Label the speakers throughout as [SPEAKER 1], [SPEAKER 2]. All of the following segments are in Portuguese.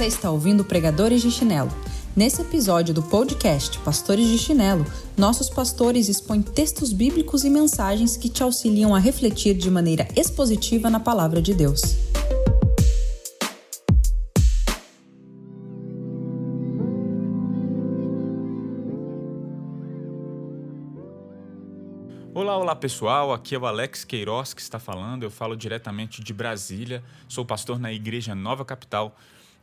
[SPEAKER 1] Você está ouvindo Pregadores de Chinelo. Nesse episódio do podcast Pastores de Chinelo, nossos pastores expõem textos bíblicos e mensagens que te auxiliam a refletir de maneira expositiva na palavra de Deus.
[SPEAKER 2] Olá, olá pessoal, aqui é o Alex Queiroz que está falando, eu falo diretamente de Brasília, sou pastor na Igreja Nova Capital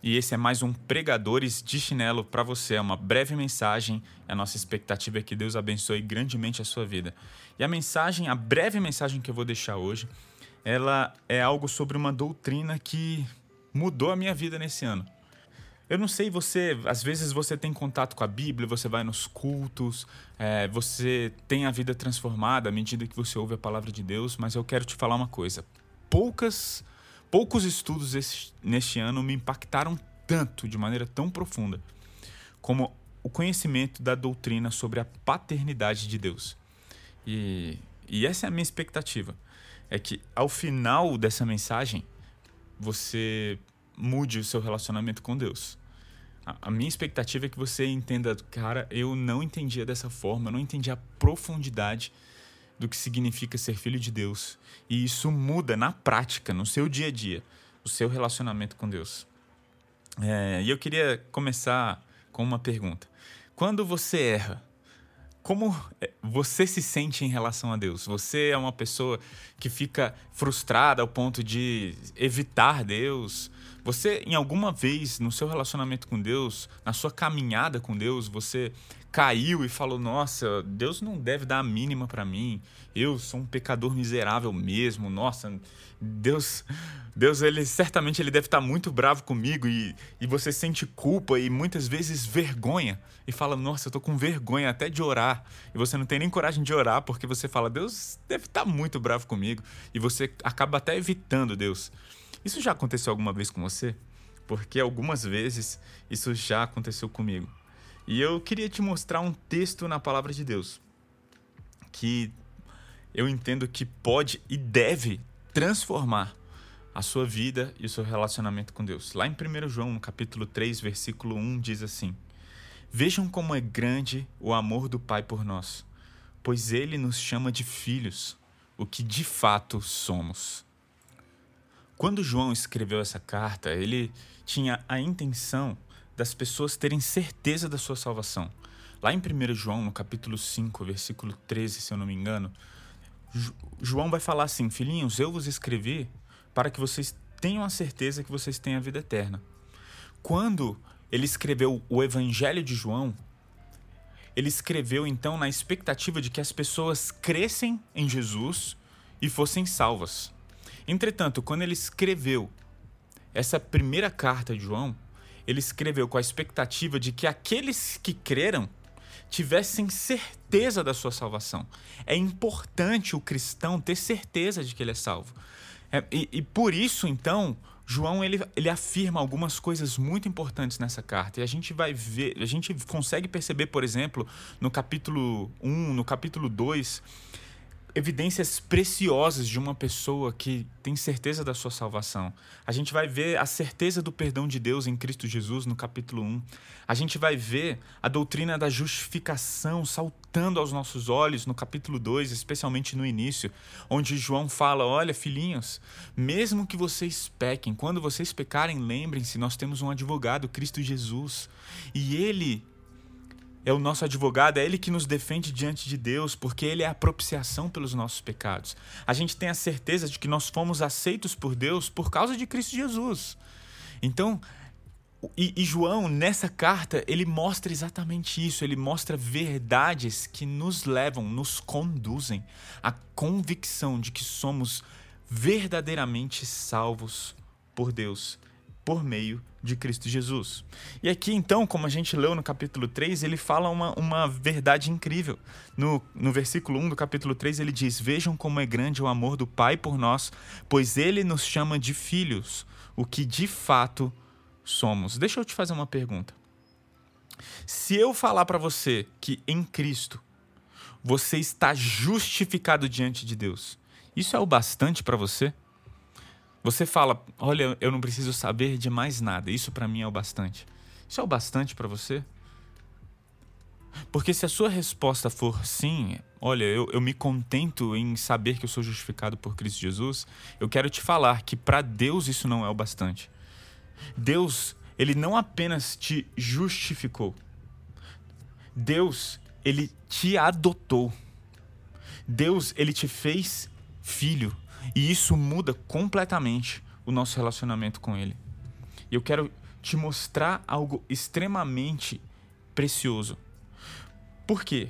[SPEAKER 2] e esse é mais um Pregadores de Chinelo para você. É uma breve mensagem. A nossa expectativa é que Deus abençoe grandemente a sua vida. E a mensagem, a breve mensagem que eu vou deixar hoje, ela é algo sobre uma doutrina que mudou a minha vida nesse ano. Eu não sei, você, às vezes você tem contato com a Bíblia, você vai nos cultos, é, você tem a vida transformada à medida que você ouve a palavra de Deus, mas eu quero te falar uma coisa. Poucas Poucos estudos neste ano me impactaram tanto, de maneira tão profunda, como o conhecimento da doutrina sobre a paternidade de Deus. E, e essa é a minha expectativa. É que ao final dessa mensagem, você mude o seu relacionamento com Deus. A, a minha expectativa é que você entenda, cara, eu não entendia dessa forma, eu não entendia a profundidade do que significa ser filho de Deus. E isso muda na prática, no seu dia a dia, o seu relacionamento com Deus. É, e eu queria começar com uma pergunta. Quando você erra, como é, você se sente em relação a Deus? Você é uma pessoa que fica frustrada ao ponto de evitar Deus? Você, em alguma vez no seu relacionamento com Deus, na sua caminhada com Deus, você caiu e falou: Nossa, Deus não deve dar a mínima para mim. Eu sou um pecador miserável mesmo. Nossa, Deus, Deus, ele certamente ele deve estar muito bravo comigo e, e você sente culpa e muitas vezes vergonha e fala: Nossa, eu tô com vergonha até de orar. E você não tem nem coragem de orar porque você fala: Deus deve estar muito bravo comigo e você acaba até evitando Deus. Isso já aconteceu alguma vez com você? Porque algumas vezes isso já aconteceu comigo. E eu queria te mostrar um texto na palavra de Deus que eu entendo que pode e deve transformar a sua vida e o seu relacionamento com Deus. Lá em 1 João, no capítulo 3, versículo 1, diz assim: Vejam como é grande o amor do Pai por nós, pois ele nos chama de filhos, o que de fato somos. Quando João escreveu essa carta, ele tinha a intenção das pessoas terem certeza da sua salvação. Lá em 1 João, no capítulo 5, versículo 13, se eu não me engano, João vai falar assim: Filhinhos, eu vos escrevi para que vocês tenham a certeza que vocês têm a vida eterna. Quando ele escreveu o Evangelho de João, ele escreveu então na expectativa de que as pessoas crescem em Jesus e fossem salvas. Entretanto, quando ele escreveu essa primeira carta de João, ele escreveu com a expectativa de que aqueles que creram tivessem certeza da sua salvação. É importante o cristão ter certeza de que ele é salvo. É, e, e, por isso, então, João ele, ele afirma algumas coisas muito importantes nessa carta. E a gente vai ver, a gente consegue perceber, por exemplo, no capítulo 1, no capítulo 2, evidências preciosas de uma pessoa que tem certeza da sua salvação. A gente vai ver a certeza do perdão de Deus em Cristo Jesus no capítulo 1. A gente vai ver a doutrina da justificação saltando aos nossos olhos no capítulo 2, especialmente no início, onde João fala: Olha, filhinhos, mesmo que vocês pequem, quando vocês pecarem, lembrem-se, nós temos um advogado, Cristo Jesus, e ele é o nosso advogado, é ele que nos defende diante de Deus, porque ele é a propiciação pelos nossos pecados. A gente tem a certeza de que nós fomos aceitos por Deus por causa de Cristo Jesus. Então, e, e, João, nessa carta, ele mostra exatamente isso. Ele mostra verdades que nos levam, nos conduzem à convicção de que somos verdadeiramente salvos por Deus por meio de Cristo Jesus. E aqui, então, como a gente leu no capítulo 3, ele fala uma, uma verdade incrível. No, no versículo 1 do capítulo 3, ele diz: Vejam como é grande o amor do Pai por nós, pois ele nos chama de filhos, o que de fato somos. Deixa eu te fazer uma pergunta. Se eu falar para você que em Cristo você está justificado diante de Deus, isso é o bastante para você? Você fala: "Olha, eu não preciso saber de mais nada. Isso para mim é o bastante". Isso é o bastante para você? Porque se a sua resposta for sim, olha, eu, eu me contento em saber que eu sou justificado por Cristo Jesus, eu quero te falar que para Deus isso não é o bastante. Deus, ele não apenas te justificou. Deus, ele te adotou. Deus, ele te fez filho. E isso muda completamente o nosso relacionamento com ele. E eu quero te mostrar algo extremamente precioso. Por quê?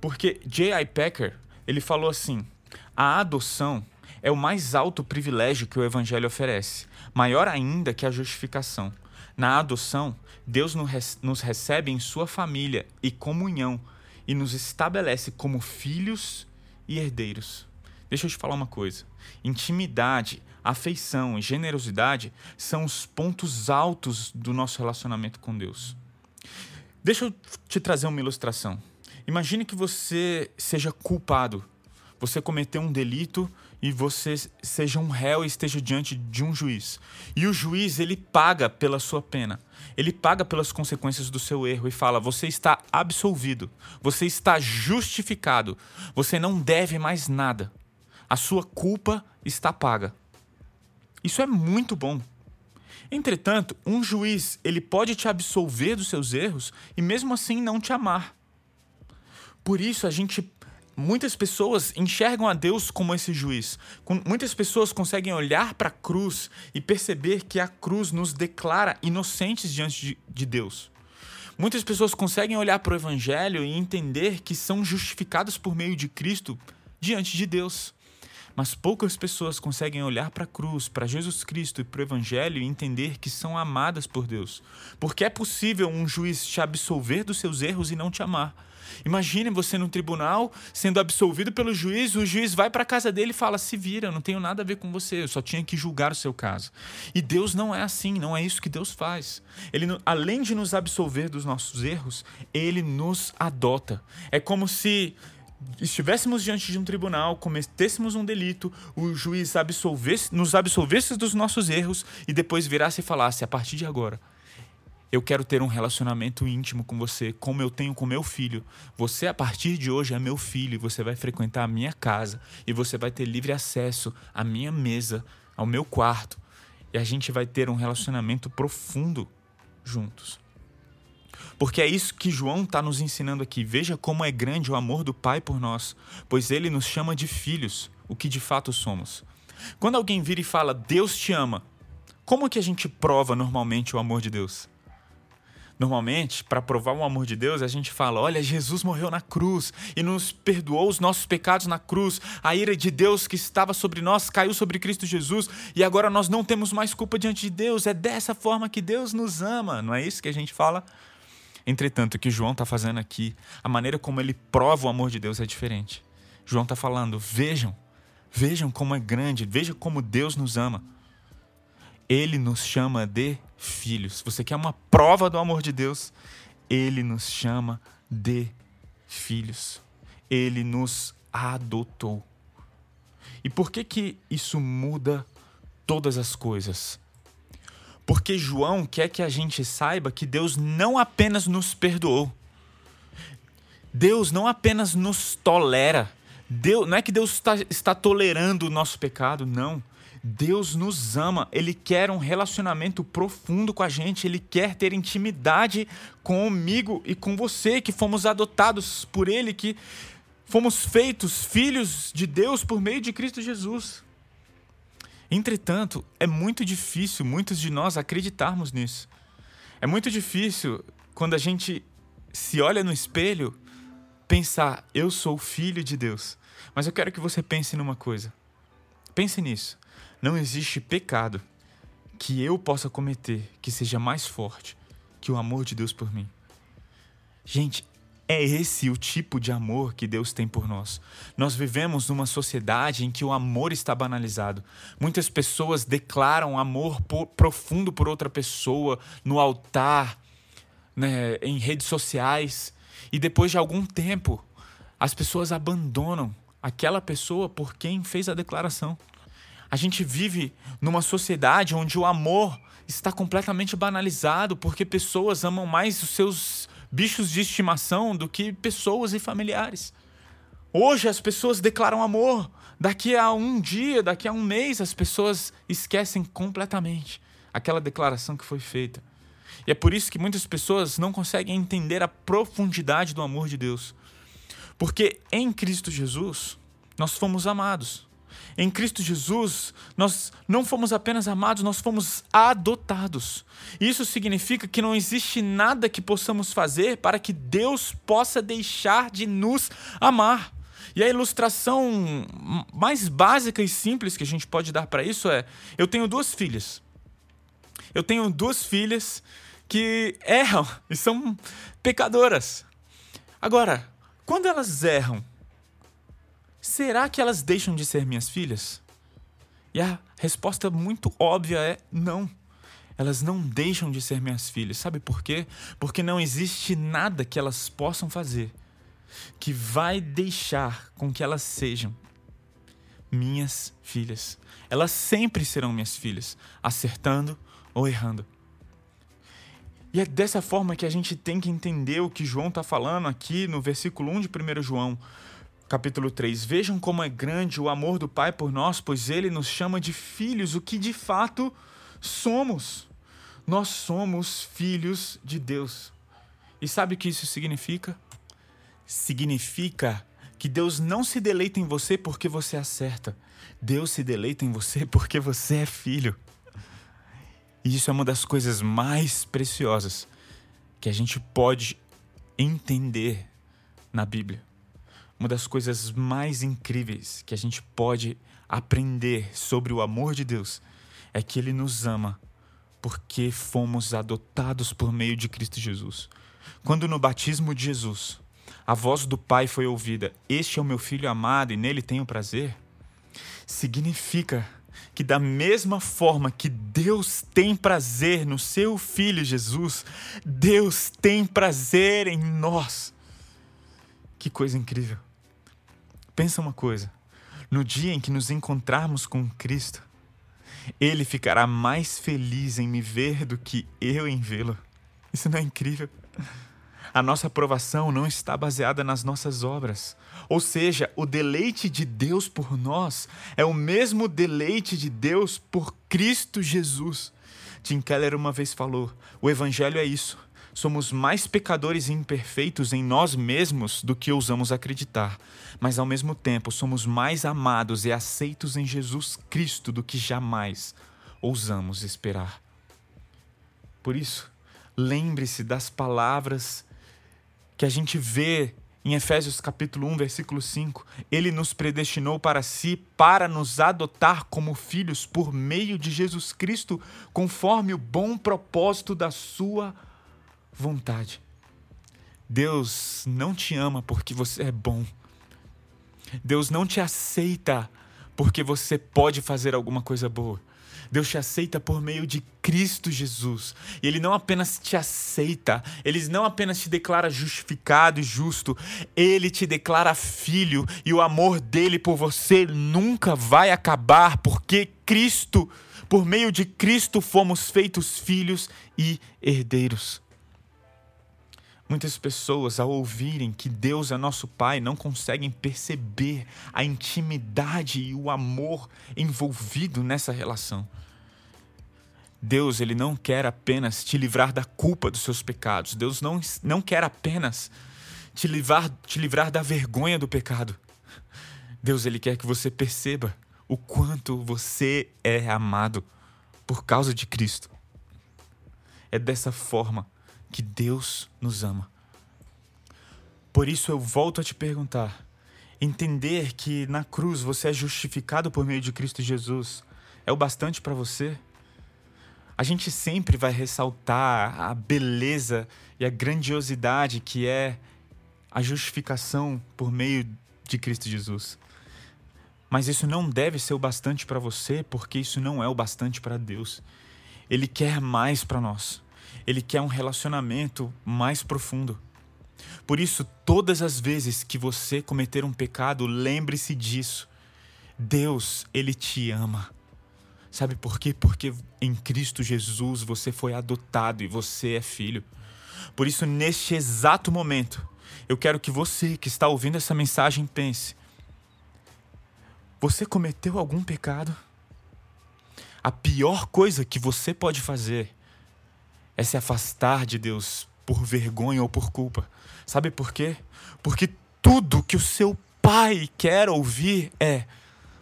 [SPEAKER 2] Porque J.I. Packer, ele falou assim: "A adoção é o mais alto privilégio que o evangelho oferece, maior ainda que a justificação. Na adoção, Deus nos recebe em sua família e comunhão e nos estabelece como filhos e herdeiros. Deixa eu te falar uma coisa: intimidade, afeição e generosidade são os pontos altos do nosso relacionamento com Deus. Deixa eu te trazer uma ilustração. Imagine que você seja culpado. Você cometeu um delito e você seja um réu e esteja diante de um juiz. E o juiz, ele paga pela sua pena. Ele paga pelas consequências do seu erro e fala: "Você está absolvido. Você está justificado. Você não deve mais nada. A sua culpa está paga." Isso é muito bom. Entretanto, um juiz, ele pode te absolver dos seus erros e mesmo assim não te amar. Por isso a gente muitas pessoas enxergam a Deus como esse juiz. Muitas pessoas conseguem olhar para a cruz e perceber que a cruz nos declara inocentes diante de Deus. Muitas pessoas conseguem olhar para o Evangelho e entender que são justificadas por meio de Cristo diante de Deus. Mas poucas pessoas conseguem olhar para a cruz, para Jesus Cristo e para o Evangelho e entender que são amadas por Deus. Porque é possível um juiz te absolver dos seus erros e não te amar. Imagine você no tribunal sendo absolvido pelo juiz, o juiz vai para a casa dele e fala: "Se vira, eu não tenho nada a ver com você, eu só tinha que julgar o seu caso". E Deus não é assim, não é isso que Deus faz. Ele além de nos absolver dos nossos erros, ele nos adota. É como se estivéssemos diante de um tribunal, cometêssemos um delito, o juiz absolvesse, nos absolvesse dos nossos erros e depois virasse e falasse: a partir de agora, eu quero ter um relacionamento íntimo com você, como eu tenho com meu filho. Você, a partir de hoje, é meu filho, e você vai frequentar a minha casa e você vai ter livre acesso à minha mesa, ao meu quarto, e a gente vai ter um relacionamento profundo juntos. Porque é isso que João está nos ensinando aqui. Veja como é grande o amor do Pai por nós, pois ele nos chama de filhos, o que de fato somos. Quando alguém vira e fala, Deus te ama, como que a gente prova normalmente o amor de Deus? Normalmente, para provar o amor de Deus, a gente fala: olha, Jesus morreu na cruz e nos perdoou os nossos pecados na cruz. A ira de Deus que estava sobre nós caiu sobre Cristo Jesus e agora nós não temos mais culpa diante de Deus. É dessa forma que Deus nos ama, não é isso que a gente fala? Entretanto, o que João está fazendo aqui, a maneira como ele prova o amor de Deus é diferente. João está falando: vejam, vejam como é grande, vejam como Deus nos ama. Ele nos chama de filhos. Você quer uma prova do amor de Deus? Ele nos chama de filhos. Ele nos adotou. E por que que isso muda todas as coisas? Porque João quer que a gente saiba que Deus não apenas nos perdoou. Deus não apenas nos tolera. Deus, não é que Deus está, está tolerando o nosso pecado, não. Deus nos ama, Ele quer um relacionamento profundo com a gente, Ele quer ter intimidade comigo e com você, que fomos adotados por Ele, que fomos feitos filhos de Deus por meio de Cristo Jesus. Entretanto, é muito difícil muitos de nós acreditarmos nisso. É muito difícil quando a gente se olha no espelho pensar, eu sou filho de Deus. Mas eu quero que você pense numa coisa. Pense nisso. Não existe pecado que eu possa cometer que seja mais forte que o amor de Deus por mim. Gente, é esse o tipo de amor que Deus tem por nós. Nós vivemos numa sociedade em que o amor está banalizado. Muitas pessoas declaram amor profundo por outra pessoa no altar, né, em redes sociais, e depois de algum tempo, as pessoas abandonam aquela pessoa por quem fez a declaração. A gente vive numa sociedade onde o amor está completamente banalizado porque pessoas amam mais os seus bichos de estimação do que pessoas e familiares. Hoje as pessoas declaram amor, daqui a um dia, daqui a um mês, as pessoas esquecem completamente aquela declaração que foi feita. E é por isso que muitas pessoas não conseguem entender a profundidade do amor de Deus. Porque em Cristo Jesus nós fomos amados. Em Cristo Jesus, nós não fomos apenas amados, nós fomos adotados. Isso significa que não existe nada que possamos fazer para que Deus possa deixar de nos amar. E a ilustração mais básica e simples que a gente pode dar para isso é: eu tenho duas filhas. Eu tenho duas filhas que erram e são pecadoras. Agora, quando elas erram, será que elas deixam de ser minhas filhas? E a resposta muito óbvia é não. Elas não deixam de ser minhas filhas. Sabe por quê? Porque não existe nada que elas possam fazer que vai deixar com que elas sejam minhas filhas. Elas sempre serão minhas filhas, acertando ou errando. E é dessa forma que a gente tem que entender o que João está falando aqui no versículo 1 de 1 João capítulo 3. Vejam como é grande o amor do Pai por nós, pois ele nos chama de filhos, o que de fato somos. Nós somos filhos de Deus. E sabe o que isso significa? Significa que Deus não se deleita em você porque você acerta. Deus se deleita em você porque você é filho. E isso é uma das coisas mais preciosas que a gente pode entender na Bíblia uma das coisas mais incríveis que a gente pode aprender sobre o amor de Deus é que Ele nos ama porque fomos adotados por meio de Cristo Jesus. Quando no batismo de Jesus a voz do Pai foi ouvida: Este é o meu filho amado e nele tenho prazer, significa que, da mesma forma que Deus tem prazer no seu filho Jesus, Deus tem prazer em nós. Que coisa incrível! Pensa uma coisa: no dia em que nos encontrarmos com Cristo, Ele ficará mais feliz em me ver do que eu em vê-lo. Isso não é incrível? A nossa aprovação não está baseada nas nossas obras. Ou seja, o deleite de Deus por nós é o mesmo deleite de Deus por Cristo Jesus. Tim Keller uma vez falou: o Evangelho é isso somos mais pecadores e imperfeitos em nós mesmos do que ousamos acreditar, mas ao mesmo tempo somos mais amados e aceitos em Jesus Cristo do que jamais ousamos esperar. Por isso, lembre-se das palavras que a gente vê em Efésios capítulo 1, versículo 5, ele nos predestinou para si para nos adotar como filhos por meio de Jesus Cristo, conforme o bom propósito da sua vontade. Deus não te ama porque você é bom. Deus não te aceita porque você pode fazer alguma coisa boa. Deus te aceita por meio de Cristo Jesus. E Ele não apenas te aceita, Ele não apenas te declara justificado e justo, Ele te declara filho e o amor dele por você nunca vai acabar, porque Cristo, por meio de Cristo, fomos feitos filhos e herdeiros. Muitas pessoas, ao ouvirem que Deus é nosso Pai, não conseguem perceber a intimidade e o amor envolvido nessa relação. Deus, ele não quer apenas te livrar da culpa dos seus pecados. Deus não, não quer apenas te livrar, te livrar da vergonha do pecado. Deus, ele quer que você perceba o quanto você é amado por causa de Cristo. É dessa forma que Deus nos ama. Por isso eu volto a te perguntar: entender que na cruz você é justificado por meio de Cristo Jesus é o bastante para você? A gente sempre vai ressaltar a beleza e a grandiosidade que é a justificação por meio de Cristo Jesus. Mas isso não deve ser o bastante para você, porque isso não é o bastante para Deus. Ele quer mais para nós. Ele quer um relacionamento mais profundo. Por isso, todas as vezes que você cometer um pecado, lembre-se disso. Deus, ele te ama. Sabe por quê? Porque em Cristo Jesus você foi adotado e você é filho. Por isso, neste exato momento, eu quero que você que está ouvindo essa mensagem pense: você cometeu algum pecado? A pior coisa que você pode fazer é se afastar de Deus por vergonha ou por culpa. Sabe por quê? Porque tudo que o seu pai quer ouvir é: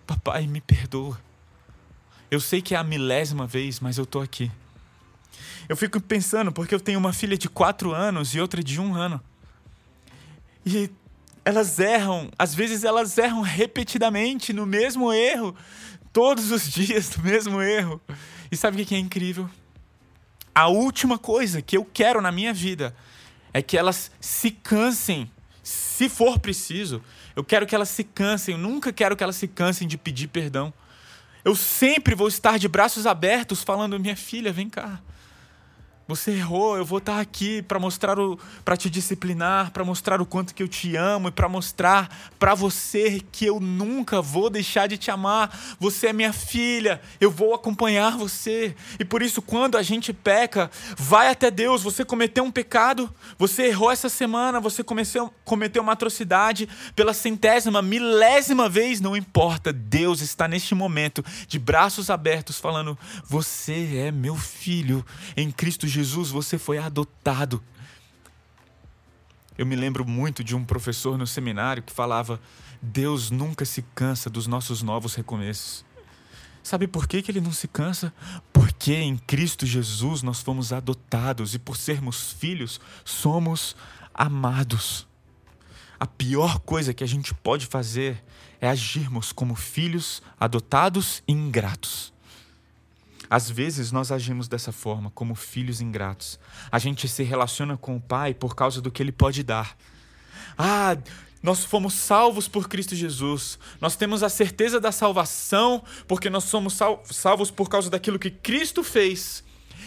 [SPEAKER 2] Papai, me perdoa. Eu sei que é a milésima vez, mas eu tô aqui. Eu fico pensando, porque eu tenho uma filha de quatro anos e outra de um ano. E elas erram, às vezes elas erram repetidamente no mesmo erro, todos os dias no mesmo erro. E sabe o que é incrível? A última coisa que eu quero na minha vida é que elas se cansem, se for preciso. Eu quero que elas se cansem, eu nunca quero que elas se cansem de pedir perdão. Eu sempre vou estar de braços abertos falando: minha filha, vem cá. Você errou, eu vou estar aqui para mostrar o para te disciplinar, para mostrar o quanto que eu te amo e para mostrar para você que eu nunca vou deixar de te amar. Você é minha filha, eu vou acompanhar você. E por isso quando a gente peca, vai até Deus, você cometeu um pecado, você errou essa semana, você cometeu, cometeu uma atrocidade pela centésima, milésima vez, não importa. Deus está neste momento de braços abertos falando: "Você é meu filho em Cristo Jesus Jesus você foi adotado. Eu me lembro muito de um professor no seminário que falava: Deus nunca se cansa dos nossos novos recomeços. Sabe por que, que ele não se cansa? Porque em Cristo Jesus nós fomos adotados e por sermos filhos, somos amados. A pior coisa que a gente pode fazer é agirmos como filhos adotados e ingratos. Às vezes nós agimos dessa forma, como filhos ingratos. A gente se relaciona com o Pai por causa do que Ele pode dar. Ah, nós fomos salvos por Cristo Jesus. Nós temos a certeza da salvação porque nós somos sal salvos por causa daquilo que Cristo fez.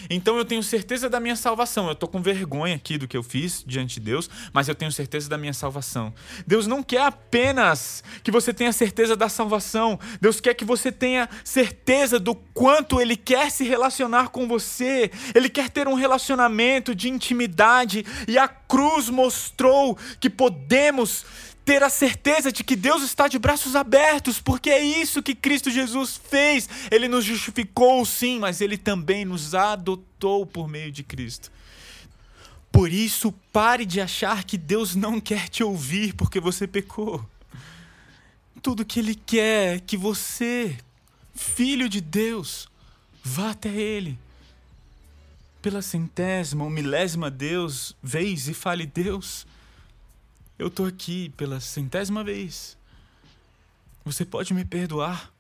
[SPEAKER 2] Então eu tenho certeza da minha salvação. Eu estou com vergonha aqui do que eu fiz diante de Deus, mas eu tenho certeza da minha salvação. Deus não quer apenas que você tenha certeza da salvação. Deus quer que você tenha certeza do quanto Ele quer se relacionar com você. Ele quer ter um relacionamento de intimidade. E a cruz mostrou que podemos ter a certeza de que Deus está de braços abertos, porque é isso que Cristo Jesus fez. Ele nos justificou, sim, mas ele também nos adotou por meio de Cristo. Por isso, pare de achar que Deus não quer te ouvir porque você pecou. Tudo que Ele quer é que você, filho de Deus, vá até Ele. Pela centésima ou milésima Deus, vez e fale: Deus, eu tô aqui pela centésima vez. Você pode me perdoar?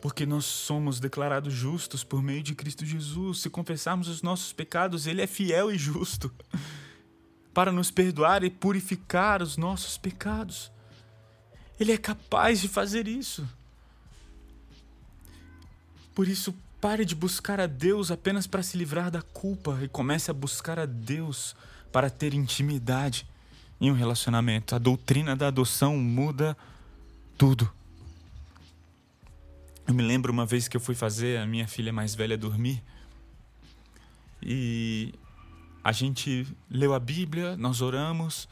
[SPEAKER 2] Porque nós somos declarados justos por meio de Cristo Jesus. Se confessarmos os nossos pecados, Ele é fiel e justo para nos perdoar e purificar os nossos pecados. Ele é capaz de fazer isso. Por isso, pare de buscar a Deus apenas para se livrar da culpa e comece a buscar a Deus para ter intimidade em um relacionamento. A doutrina da adoção muda tudo. Eu me lembro uma vez que eu fui fazer a minha filha mais velha dormir e a gente leu a Bíblia, nós oramos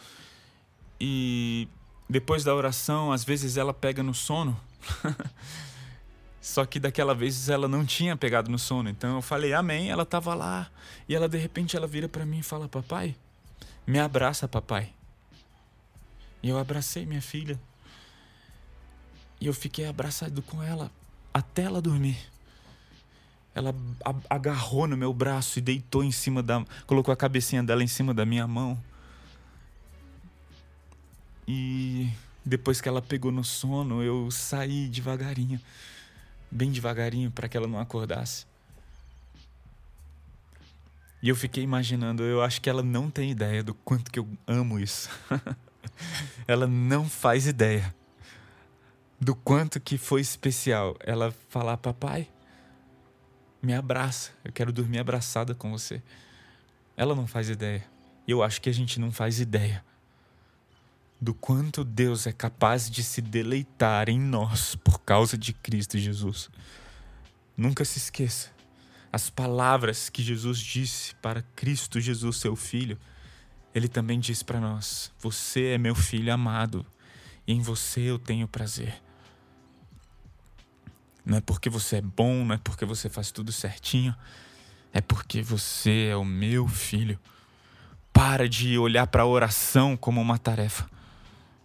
[SPEAKER 2] e depois da oração, às vezes ela pega no sono. Só que daquela vez ela não tinha pegado no sono. Então eu falei amém, ela estava lá e ela de repente ela vira para mim e fala: "Papai, me abraça, papai. E eu abracei minha filha. E eu fiquei abraçado com ela até ela dormir. Ela agarrou no meu braço e deitou em cima da. colocou a cabecinha dela em cima da minha mão. E depois que ela pegou no sono, eu saí devagarinho, bem devagarinho, para que ela não acordasse. E eu fiquei imaginando, eu acho que ela não tem ideia do quanto que eu amo isso. ela não faz ideia do quanto que foi especial ela falar: "Papai, me abraça, eu quero dormir abraçada com você". Ela não faz ideia. Eu acho que a gente não faz ideia do quanto Deus é capaz de se deleitar em nós por causa de Cristo Jesus. Nunca se esqueça as palavras que Jesus disse para Cristo Jesus, seu filho. Ele também disse para nós: Você é meu filho amado, e em você eu tenho prazer. Não é porque você é bom, não é porque você faz tudo certinho, é porque você é o meu filho. Para de olhar para a oração como uma tarefa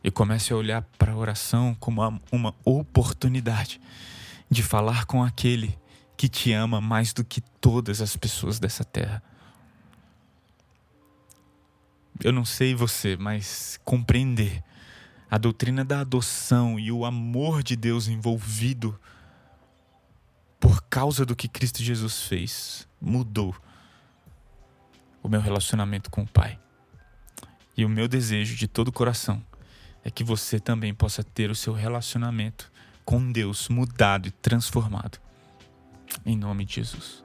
[SPEAKER 2] e comece a olhar para a oração como uma oportunidade de falar com aquele que te ama mais do que todas as pessoas dessa terra. Eu não sei você, mas compreender a doutrina da adoção e o amor de Deus envolvido por causa do que Cristo Jesus fez mudou o meu relacionamento com o Pai. E o meu desejo de todo o coração é que você também possa ter o seu relacionamento com Deus mudado e transformado. Em nome de Jesus.